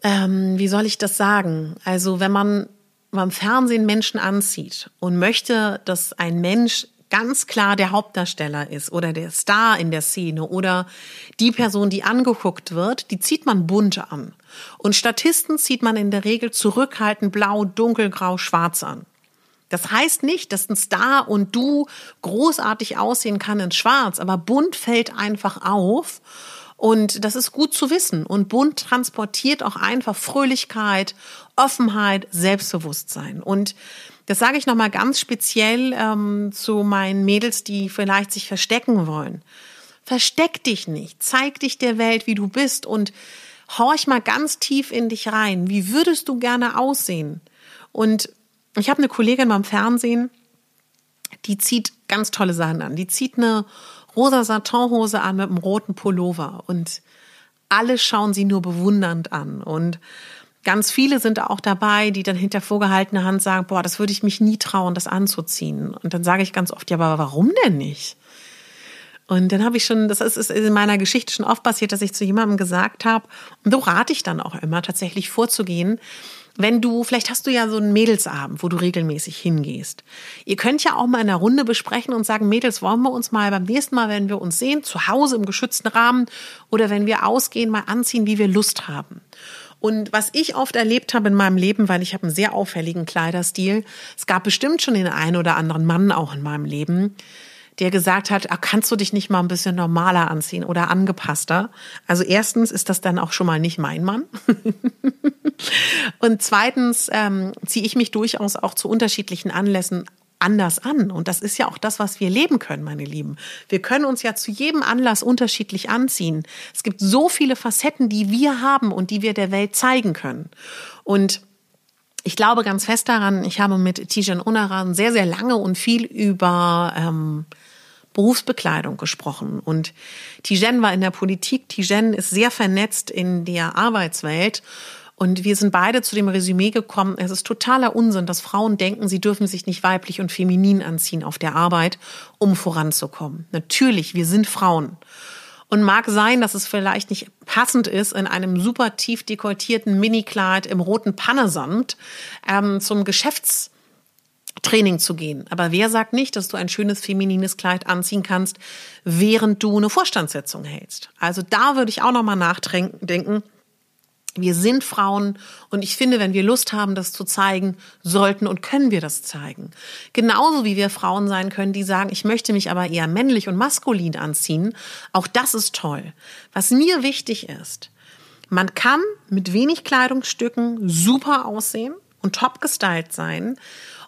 Ähm, wie soll ich das sagen? Also wenn man beim Fernsehen Menschen anzieht und möchte, dass ein Mensch ganz klar der Hauptdarsteller ist oder der Star in der Szene oder die Person, die angeguckt wird, die zieht man bunt an. Und Statisten zieht man in der Regel zurückhaltend blau, dunkelgrau, schwarz an. Das heißt nicht, dass ein Star und du großartig aussehen kann in schwarz, aber bunt fällt einfach auf. Und das ist gut zu wissen. Und bunt transportiert auch einfach Fröhlichkeit, Offenheit, Selbstbewusstsein. Und das sage ich nochmal ganz speziell ähm, zu meinen Mädels, die vielleicht sich verstecken wollen. Versteck dich nicht. Zeig dich der Welt, wie du bist und horch mal ganz tief in dich rein. Wie würdest du gerne aussehen? Und ich habe eine Kollegin beim Fernsehen, die zieht ganz tolle Sachen an. Die zieht eine rosa Satinhose an mit einem roten Pullover und alle schauen sie nur bewundernd an und Ganz viele sind auch dabei, die dann hinter vorgehaltener Hand sagen, boah, das würde ich mich nie trauen, das anzuziehen. Und dann sage ich ganz oft, ja, aber warum denn nicht? Und dann habe ich schon, das ist in meiner Geschichte schon oft passiert, dass ich zu jemandem gesagt habe, und so rate ich dann auch immer tatsächlich vorzugehen, wenn du, vielleicht hast du ja so einen Mädelsabend, wo du regelmäßig hingehst. Ihr könnt ja auch mal in einer Runde besprechen und sagen, Mädels, wollen wir uns mal beim nächsten Mal, wenn wir uns sehen, zu Hause im geschützten Rahmen oder wenn wir ausgehen, mal anziehen, wie wir Lust haben. Und was ich oft erlebt habe in meinem Leben, weil ich habe einen sehr auffälligen Kleiderstil, es gab bestimmt schon den einen oder anderen Mann auch in meinem Leben, der gesagt hat, ah, kannst du dich nicht mal ein bisschen normaler anziehen oder angepasster? Also erstens ist das dann auch schon mal nicht mein Mann. Und zweitens ähm, ziehe ich mich durchaus auch zu unterschiedlichen Anlässen anders an. Und das ist ja auch das, was wir leben können, meine Lieben. Wir können uns ja zu jedem Anlass unterschiedlich anziehen. Es gibt so viele Facetten, die wir haben und die wir der Welt zeigen können. Und ich glaube ganz fest daran, ich habe mit Tijan Unaran sehr, sehr lange und viel über ähm, Berufsbekleidung gesprochen. Und Tijen war in der Politik, Tijen ist sehr vernetzt in der Arbeitswelt und wir sind beide zu dem Resümee gekommen, es ist totaler Unsinn, dass Frauen denken, sie dürfen sich nicht weiblich und feminin anziehen auf der Arbeit, um voranzukommen. Natürlich, wir sind Frauen. Und mag sein, dass es vielleicht nicht passend ist, in einem super tief dekoltierten Minikleid im roten Pannesamt ähm, zum Geschäftstraining zu gehen. Aber wer sagt nicht, dass du ein schönes feminines Kleid anziehen kannst, während du eine Vorstandssitzung hältst? Also da würde ich auch noch mal nachdenken wir sind Frauen und ich finde, wenn wir Lust haben, das zu zeigen, sollten und können wir das zeigen. Genauso wie wir Frauen sein können, die sagen, ich möchte mich aber eher männlich und maskulin anziehen. Auch das ist toll. Was mir wichtig ist, man kann mit wenig Kleidungsstücken super aussehen und top gestylt sein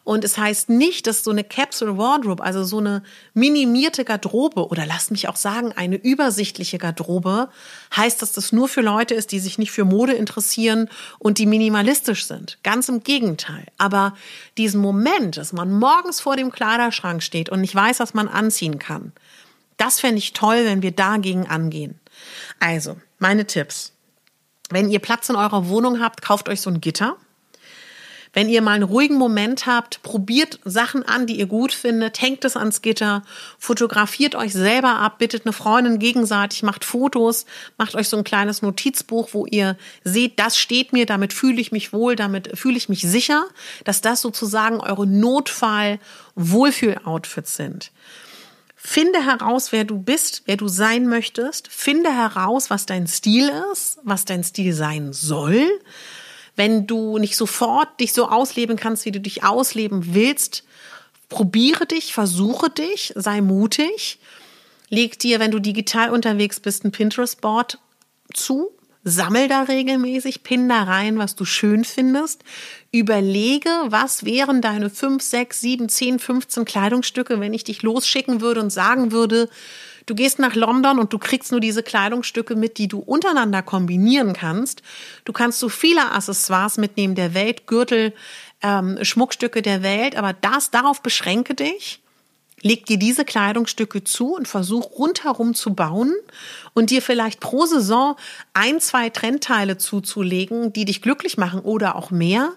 und es heißt nicht, dass so eine Capsule Wardrobe, also so eine minimierte Garderobe oder lasst mich auch sagen, eine übersichtliche Garderobe, heißt, dass das nur für Leute ist, die sich nicht für Mode interessieren und die minimalistisch sind. Ganz im Gegenteil. Aber diesen Moment, dass man morgens vor dem Kleiderschrank steht und nicht weiß, was man anziehen kann, das fände ich toll, wenn wir dagegen angehen. Also, meine Tipps. Wenn ihr Platz in eurer Wohnung habt, kauft euch so ein Gitter wenn ihr mal einen ruhigen Moment habt, probiert Sachen an, die ihr gut findet, hängt es ans Gitter, fotografiert euch selber ab, bittet eine Freundin gegenseitig, macht Fotos, macht euch so ein kleines Notizbuch, wo ihr seht, das steht mir, damit fühle ich mich wohl, damit fühle ich mich sicher, dass das sozusagen eure Notfall-Wohlfühl-Outfits sind. Finde heraus, wer du bist, wer du sein möchtest. Finde heraus, was dein Stil ist, was dein Stil sein soll wenn du nicht sofort dich so ausleben kannst, wie du dich ausleben willst, probiere dich, versuche dich, sei mutig. Leg dir, wenn du digital unterwegs bist, ein Pinterest-Board zu. Sammel da regelmäßig, pin da rein, was du schön findest. Überlege, was wären deine 5, 6, 7, 10, 15 Kleidungsstücke, wenn ich dich losschicken würde und sagen würde, Du gehst nach London und du kriegst nur diese Kleidungsstücke mit, die du untereinander kombinieren kannst. Du kannst so viele Accessoires mitnehmen der Welt, Gürtel, ähm, Schmuckstücke der Welt, aber das, darauf beschränke dich. leg dir diese Kleidungsstücke zu und versuch rundherum zu bauen und dir vielleicht pro Saison ein, zwei Trendteile zuzulegen, die dich glücklich machen oder auch mehr.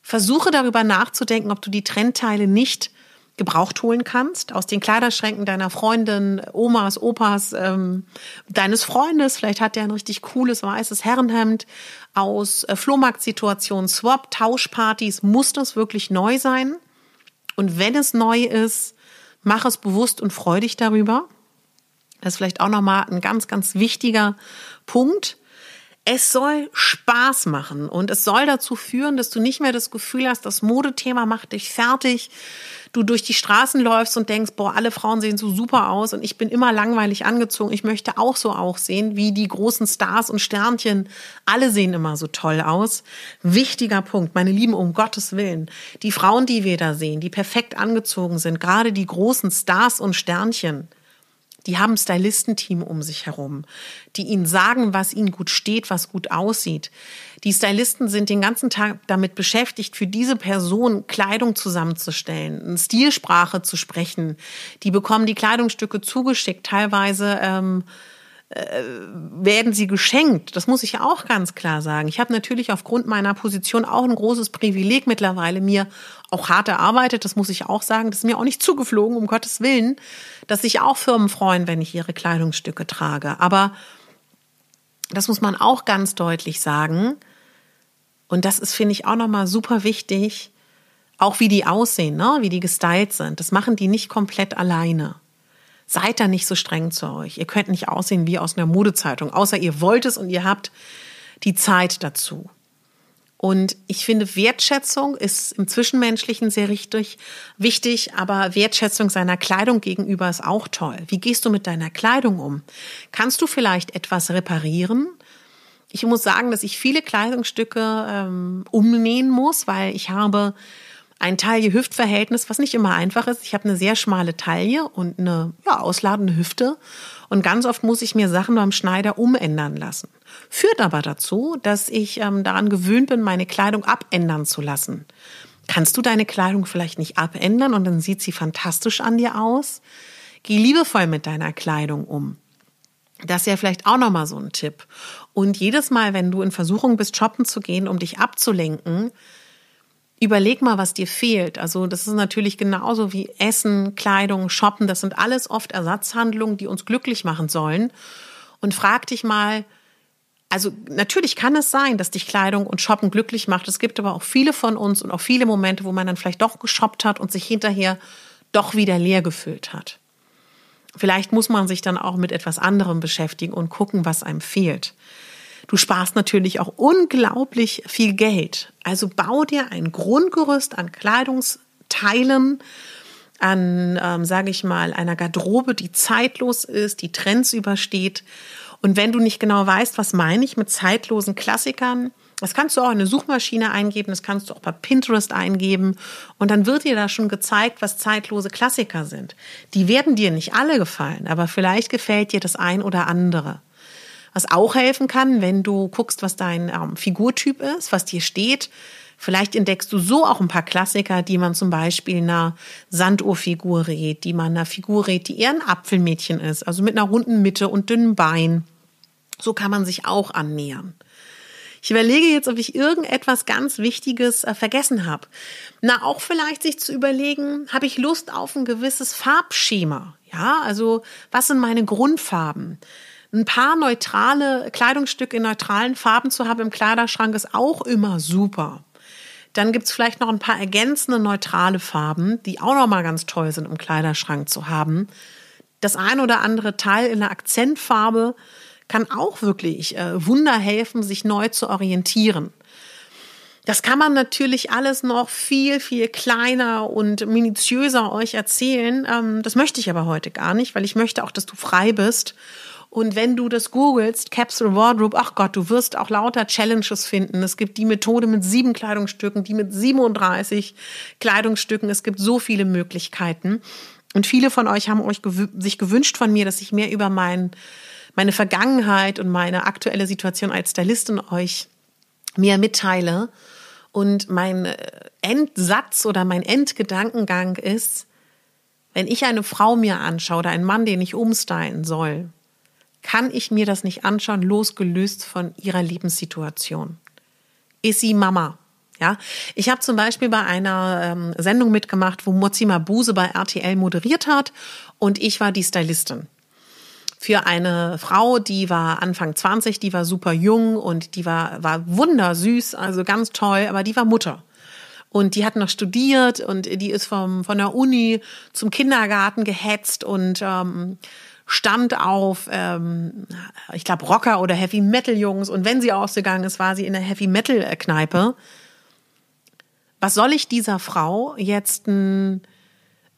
Versuche darüber nachzudenken, ob du die Trendteile nicht gebraucht holen kannst aus den Kleiderschränken deiner Freundin, Omas, Opas, ähm, deines Freundes. Vielleicht hat der ein richtig cooles weißes Herrenhemd aus äh, Flohmarktsituationen, Swap, Tauschpartys. Muss das wirklich neu sein? Und wenn es neu ist, mach es bewusst und freu dich darüber. Das ist vielleicht auch nochmal ein ganz, ganz wichtiger Punkt. Es soll Spaß machen und es soll dazu führen, dass du nicht mehr das Gefühl hast, das Modethema macht dich fertig. Du durch die Straßen läufst und denkst, boah, alle Frauen sehen so super aus und ich bin immer langweilig angezogen. Ich möchte auch so aussehen wie die großen Stars und Sternchen. Alle sehen immer so toll aus. Wichtiger Punkt, meine Lieben, um Gottes Willen. Die Frauen, die wir da sehen, die perfekt angezogen sind, gerade die großen Stars und Sternchen, die haben Stylistenteam um sich herum, die ihnen sagen, was ihnen gut steht, was gut aussieht. Die Stylisten sind den ganzen Tag damit beschäftigt, für diese Person Kleidung zusammenzustellen, eine Stilsprache zu sprechen. Die bekommen die Kleidungsstücke zugeschickt, teilweise ähm, äh, werden sie geschenkt. Das muss ich auch ganz klar sagen. Ich habe natürlich aufgrund meiner Position auch ein großes Privileg mittlerweile mir auch hart erarbeitet. Das muss ich auch sagen. Das ist mir auch nicht zugeflogen, um Gottes Willen, dass sich auch Firmen freuen, wenn ich ihre Kleidungsstücke trage. Aber das muss man auch ganz deutlich sagen. Und das ist, finde ich, auch nochmal super wichtig. Auch wie die aussehen, ne? wie die gestylt sind. Das machen die nicht komplett alleine. Seid da nicht so streng zu euch. Ihr könnt nicht aussehen wie aus einer Modezeitung, außer ihr wollt es und ihr habt die Zeit dazu. Und ich finde, Wertschätzung ist im Zwischenmenschlichen sehr richtig, wichtig, aber Wertschätzung seiner Kleidung gegenüber ist auch toll. Wie gehst du mit deiner Kleidung um? Kannst du vielleicht etwas reparieren? Ich muss sagen, dass ich viele Kleidungsstücke ähm, umnähen muss, weil ich habe ein Taille-Hüft-Verhältnis, was nicht immer einfach ist. Ich habe eine sehr schmale Taille und eine ja, ausladende Hüfte. Und ganz oft muss ich mir Sachen beim Schneider umändern lassen. Führt aber dazu, dass ich ähm, daran gewöhnt bin, meine Kleidung abändern zu lassen. Kannst du deine Kleidung vielleicht nicht abändern und dann sieht sie fantastisch an dir aus? Geh liebevoll mit deiner Kleidung um. Das ist ja vielleicht auch nochmal so ein Tipp. Und jedes Mal, wenn du in Versuchung bist, shoppen zu gehen, um dich abzulenken, überleg mal, was dir fehlt. Also das ist natürlich genauso wie Essen, Kleidung, Shoppen. Das sind alles oft Ersatzhandlungen, die uns glücklich machen sollen. Und frag dich mal, also natürlich kann es sein, dass dich Kleidung und Shoppen glücklich macht. Es gibt aber auch viele von uns und auch viele Momente, wo man dann vielleicht doch geshoppt hat und sich hinterher doch wieder leer gefüllt hat. Vielleicht muss man sich dann auch mit etwas anderem beschäftigen und gucken, was einem fehlt. Du sparst natürlich auch unglaublich viel Geld. Also bau dir ein Grundgerüst an Kleidungsteilen, an, ähm, sage ich mal, einer Garderobe, die zeitlos ist, die Trends übersteht. Und wenn du nicht genau weißt, was meine ich mit zeitlosen Klassikern, das kannst du auch in eine Suchmaschine eingeben, das kannst du auch bei Pinterest eingeben und dann wird dir da schon gezeigt, was zeitlose Klassiker sind. Die werden dir nicht alle gefallen, aber vielleicht gefällt dir das ein oder andere. Was auch helfen kann, wenn du guckst, was dein ähm, Figurtyp ist, was dir steht. Vielleicht entdeckst du so auch ein paar Klassiker, die man zum Beispiel einer Sanduhrfigur rät, die man einer Figur rät, die eher ein Apfelmädchen ist, also mit einer runden Mitte und dünnen Bein. So kann man sich auch annähern. Ich überlege jetzt, ob ich irgendetwas ganz Wichtiges äh, vergessen habe. Na, auch vielleicht sich zu überlegen, habe ich Lust auf ein gewisses Farbschema? Ja, also was sind meine Grundfarben? Ein paar neutrale Kleidungsstücke in neutralen Farben zu haben im Kleiderschrank ist auch immer super. Dann gibt's vielleicht noch ein paar ergänzende neutrale Farben, die auch noch mal ganz toll sind im Kleiderschrank zu haben. Das ein oder andere Teil in der Akzentfarbe kann auch wirklich äh, Wunder helfen, sich neu zu orientieren. Das kann man natürlich alles noch viel, viel kleiner und minutiöser euch erzählen. Ähm, das möchte ich aber heute gar nicht, weil ich möchte auch, dass du frei bist und wenn du das googelst, Capsule Wardrobe, ach Gott, du wirst auch lauter Challenges finden. Es gibt die Methode mit sieben Kleidungsstücken, die mit 37 Kleidungsstücken. Es gibt so viele Möglichkeiten. Und viele von euch haben euch gewü sich gewünscht von mir, dass ich mehr über mein, meine Vergangenheit und meine aktuelle Situation als Stylistin euch mehr mitteile. Und mein äh, Endsatz oder mein Endgedankengang ist, Wenn ich eine Frau mir anschaue oder einen Mann, den ich umstylen soll, kann ich mir das nicht anschauen, losgelöst von ihrer Lebenssituation. Ist sie Mama? Ja, ich habe zum Beispiel bei einer ähm, Sendung mitgemacht, wo Mozima Buse bei RTL moderiert hat und ich war die Stylistin. Für eine Frau, die war Anfang 20, die war super jung und die war, war wundersüß, also ganz toll, aber die war Mutter. Und die hat noch studiert und die ist vom, von der Uni zum Kindergarten gehetzt und ähm, stand auf, ähm, ich glaube, Rocker oder Heavy Metal Jungs. Und wenn sie ausgegangen ist, war sie in der Heavy Metal Kneipe. Was soll ich dieser Frau jetzt ein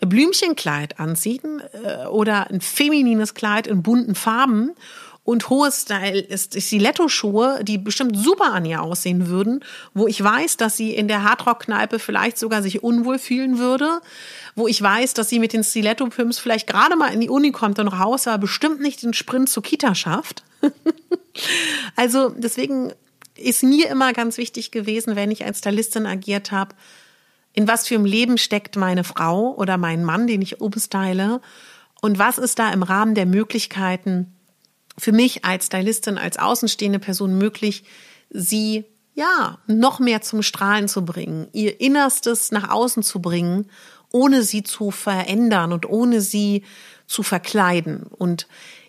Blümchenkleid anziehen äh, oder ein feminines Kleid in bunten Farben und hohe Style ist Stiletto-Schuhe, die bestimmt super an ihr aussehen würden, wo ich weiß, dass sie in der Hardrock-Kneipe vielleicht sogar sich unwohl fühlen würde, wo ich weiß, dass sie mit den Stiletto-Pimps vielleicht gerade mal in die Uni kommt und raus, aber bestimmt nicht den Sprint zur Kita schafft. also deswegen ist mir immer ganz wichtig gewesen, wenn ich als Stylistin agiert habe, in was für einem Leben steckt meine Frau oder mein Mann, den ich umstyle und was ist da im Rahmen der Möglichkeiten für mich als Stylistin, als außenstehende Person möglich, sie ja noch mehr zum Strahlen zu bringen, ihr Innerstes nach außen zu bringen, ohne sie zu verändern und ohne sie zu verkleiden. Und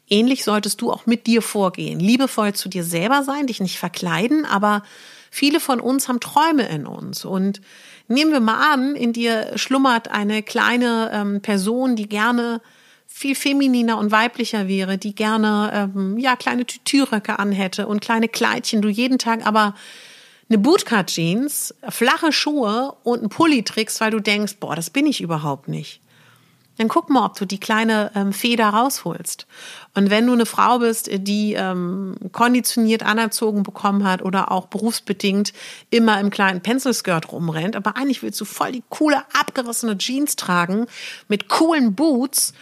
ähnlich solltest du auch mit dir vorgehen. Liebevoll zu dir selber sein, dich nicht verkleiden, aber viele von uns haben Träume in uns. Und nehmen wir mal an, in dir schlummert eine kleine ähm, Person, die gerne viel femininer und weiblicher wäre, die gerne ähm, ja kleine Tütüröcke anhätte und kleine Kleidchen, du jeden Tag aber eine Bootcut Jeans, flache Schuhe und ein Pulli trägst, weil du denkst, boah, das bin ich überhaupt nicht. Dann guck mal, ob du die kleine ähm, Feder rausholst. Und wenn du eine Frau bist, die ähm, konditioniert anerzogen bekommen hat oder auch berufsbedingt immer im kleinen Pencilskirt rumrennt, aber eigentlich willst du voll die coole, abgerissene Jeans tragen mit coolen Boots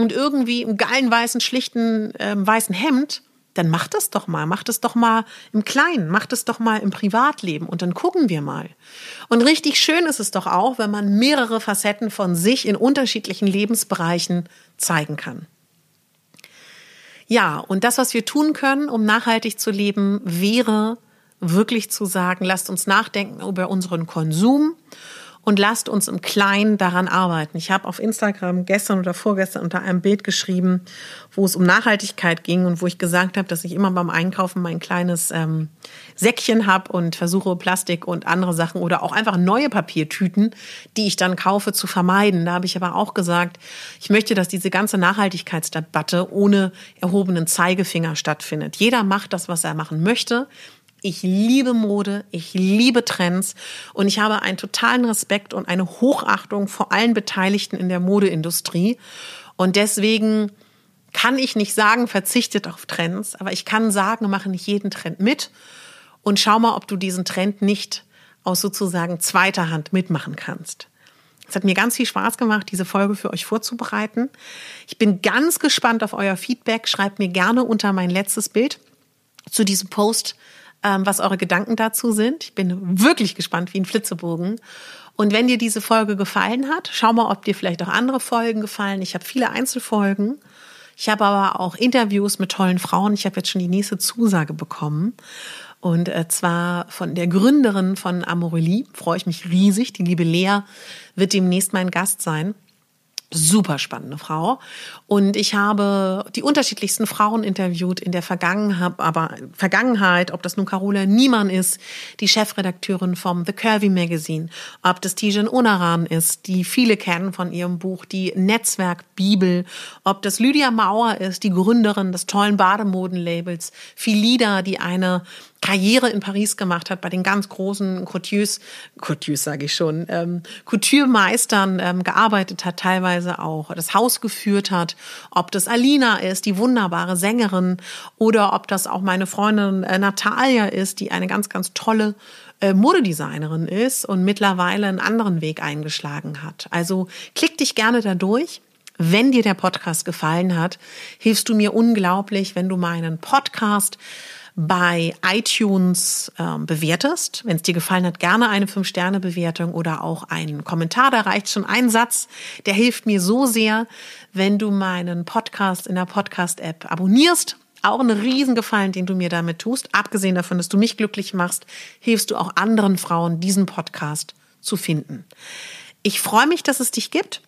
und irgendwie im geilen weißen, schlichten äh, weißen Hemd, dann mach das doch mal, mach das doch mal im Kleinen, mach das doch mal im Privatleben und dann gucken wir mal. Und richtig schön ist es doch auch, wenn man mehrere Facetten von sich in unterschiedlichen Lebensbereichen zeigen kann. Ja, und das, was wir tun können, um nachhaltig zu leben, wäre wirklich zu sagen, lasst uns nachdenken über unseren Konsum und lasst uns im Kleinen daran arbeiten. Ich habe auf Instagram gestern oder vorgestern unter einem Bild geschrieben, wo es um Nachhaltigkeit ging und wo ich gesagt habe, dass ich immer beim Einkaufen mein kleines ähm, Säckchen habe und versuche Plastik und andere Sachen oder auch einfach neue Papiertüten, die ich dann kaufe, zu vermeiden. Da habe ich aber auch gesagt, ich möchte, dass diese ganze Nachhaltigkeitsdebatte ohne erhobenen Zeigefinger stattfindet. Jeder macht das, was er machen möchte. Ich liebe Mode, ich liebe Trends und ich habe einen totalen Respekt und eine Hochachtung vor allen Beteiligten in der Modeindustrie. Und deswegen kann ich nicht sagen, verzichtet auf Trends, aber ich kann sagen, mache nicht jeden Trend mit und schau mal, ob du diesen Trend nicht aus sozusagen zweiter Hand mitmachen kannst. Es hat mir ganz viel Spaß gemacht, diese Folge für euch vorzubereiten. Ich bin ganz gespannt auf euer Feedback. Schreibt mir gerne unter mein letztes Bild zu diesem Post ähm, was eure Gedanken dazu sind. Ich bin wirklich gespannt wie ein Flitzebogen. Und wenn dir diese Folge gefallen hat, schau mal, ob dir vielleicht auch andere Folgen gefallen. Ich habe viele Einzelfolgen. Ich habe aber auch Interviews mit tollen Frauen. Ich habe jetzt schon die nächste Zusage bekommen. Und äh, zwar von der Gründerin von Amorelie. Freue ich mich riesig. Die liebe Lea wird demnächst mein Gast sein super spannende Frau. Und ich habe die unterschiedlichsten Frauen interviewt in der Vergangenheit, aber Vergangenheit, ob das nun Carola Niemann ist, die Chefredakteurin vom The Curvy Magazine, ob das Tijan Unaran ist, die viele kennen von ihrem Buch, die Netzwerk Bibel, ob das Lydia Mauer ist, die Gründerin des tollen Bademodenlabels, Philida, die eine Karriere in Paris gemacht hat bei den ganz großen Coutures, Coutures sage ich schon, ähm, Couture-Meistern ähm, gearbeitet hat, teilweise auch das Haus geführt hat, ob das Alina ist, die wunderbare Sängerin, oder ob das auch meine Freundin äh, Natalia ist, die eine ganz, ganz tolle äh, Modedesignerin ist und mittlerweile einen anderen Weg eingeschlagen hat. Also klick dich gerne da durch. Wenn dir der Podcast gefallen hat, hilfst du mir unglaublich, wenn du meinen Podcast bei iTunes äh, bewertest. Wenn es dir gefallen hat, gerne eine 5-Sterne-Bewertung oder auch einen Kommentar. Da reicht schon ein Satz. Der hilft mir so sehr, wenn du meinen Podcast in der Podcast-App abonnierst. Auch ein Riesengefallen, den du mir damit tust. Abgesehen davon, dass du mich glücklich machst, hilfst du auch anderen Frauen, diesen Podcast zu finden. Ich freue mich, dass es dich gibt.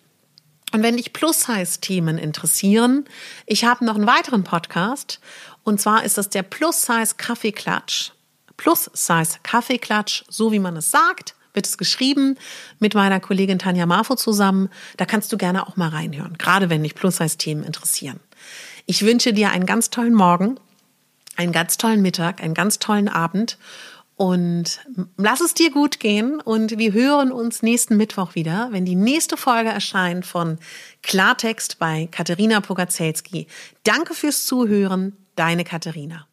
Und wenn dich Plus-Size-Themen interessieren, ich habe noch einen weiteren Podcast. Und zwar ist das der Plus-Size Kaffeeklatsch. Plus-Size Kaffeeklatsch, so wie man es sagt, wird es geschrieben mit meiner Kollegin Tanja Marfo zusammen. Da kannst du gerne auch mal reinhören, gerade wenn dich Plus-Size-Themen interessieren. Ich wünsche dir einen ganz tollen Morgen, einen ganz tollen Mittag, einen ganz tollen Abend und lass es dir gut gehen und wir hören uns nächsten Mittwoch wieder, wenn die nächste Folge erscheint von Klartext bei Katharina Pogacelski. Danke fürs Zuhören, deine Katharina.